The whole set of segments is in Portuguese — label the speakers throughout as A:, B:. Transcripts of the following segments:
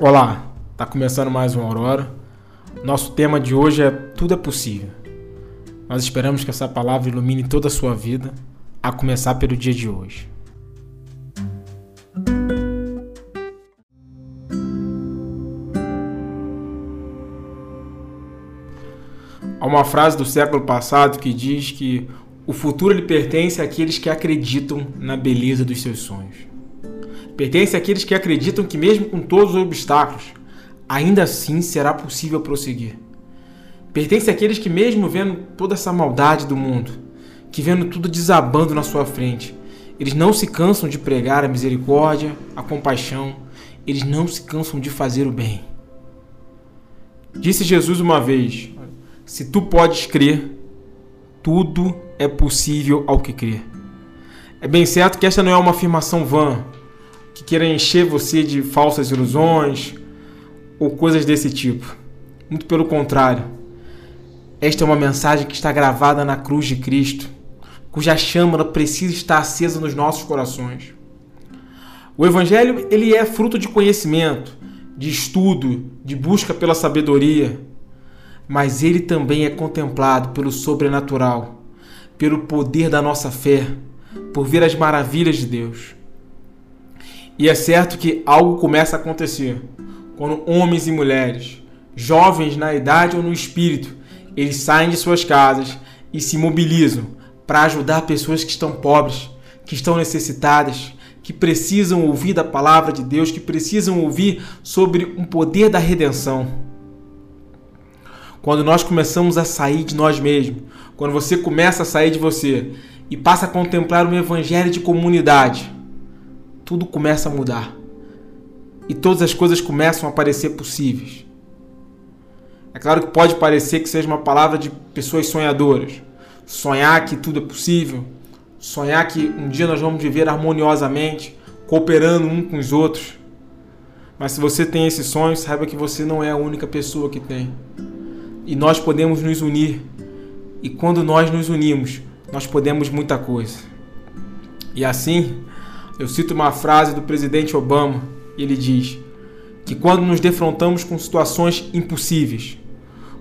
A: Olá, tá começando mais um Aurora. Nosso tema de hoje é Tudo é Possível. Nós esperamos que essa palavra ilumine toda a sua vida, a começar pelo dia de hoje. Há uma frase do século passado que diz que o futuro lhe pertence àqueles que acreditam na beleza dos seus sonhos. Pertence àqueles que acreditam que, mesmo com todos os obstáculos, ainda assim será possível prosseguir. Pertence àqueles que, mesmo vendo toda essa maldade do mundo, que vendo tudo desabando na sua frente, eles não se cansam de pregar a misericórdia, a compaixão, eles não se cansam de fazer o bem. Disse Jesus uma vez: Se tu podes crer, tudo é possível ao que crer. É bem certo que esta não é uma afirmação vã, que queira encher você de falsas ilusões ou coisas desse tipo. Muito pelo contrário. Esta é uma mensagem que está gravada na cruz de Cristo, cuja chama precisa estar acesa nos nossos corações. O evangelho, ele é fruto de conhecimento, de estudo, de busca pela sabedoria, mas ele também é contemplado pelo sobrenatural, pelo poder da nossa fé, por ver as maravilhas de Deus. E é certo que algo começa a acontecer quando homens e mulheres, jovens na idade ou no espírito, eles saem de suas casas e se mobilizam para ajudar pessoas que estão pobres, que estão necessitadas, que precisam ouvir da palavra de Deus, que precisam ouvir sobre um poder da redenção. Quando nós começamos a sair de nós mesmos, quando você começa a sair de você e passa a contemplar um evangelho de comunidade, tudo começa a mudar. E todas as coisas começam a parecer possíveis. É claro que pode parecer que seja uma palavra de pessoas sonhadoras. Sonhar que tudo é possível, sonhar que um dia nós vamos viver harmoniosamente, cooperando um com os outros. Mas se você tem esse sonho, saiba que você não é a única pessoa que tem. E nós podemos nos unir. E quando nós nos unimos, nós podemos muita coisa. E assim, eu cito uma frase do presidente Obama, ele diz que quando nos defrontamos com situações impossíveis,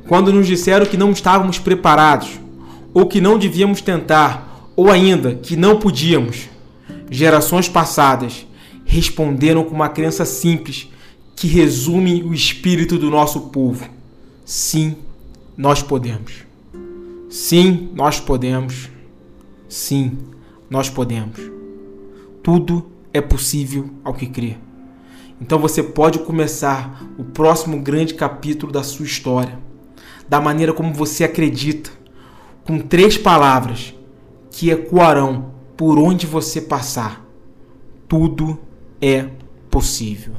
A: quando nos disseram que não estávamos preparados, ou que não devíamos tentar, ou ainda que não podíamos, gerações passadas responderam com uma crença simples que resume o espírito do nosso povo. Sim, nós podemos. Sim, nós podemos. Sim, nós podemos. Tudo é possível ao que crê. Então você pode começar o próximo grande capítulo da sua história, da maneira como você acredita, com três palavras que ecoarão por onde você passar. Tudo é possível.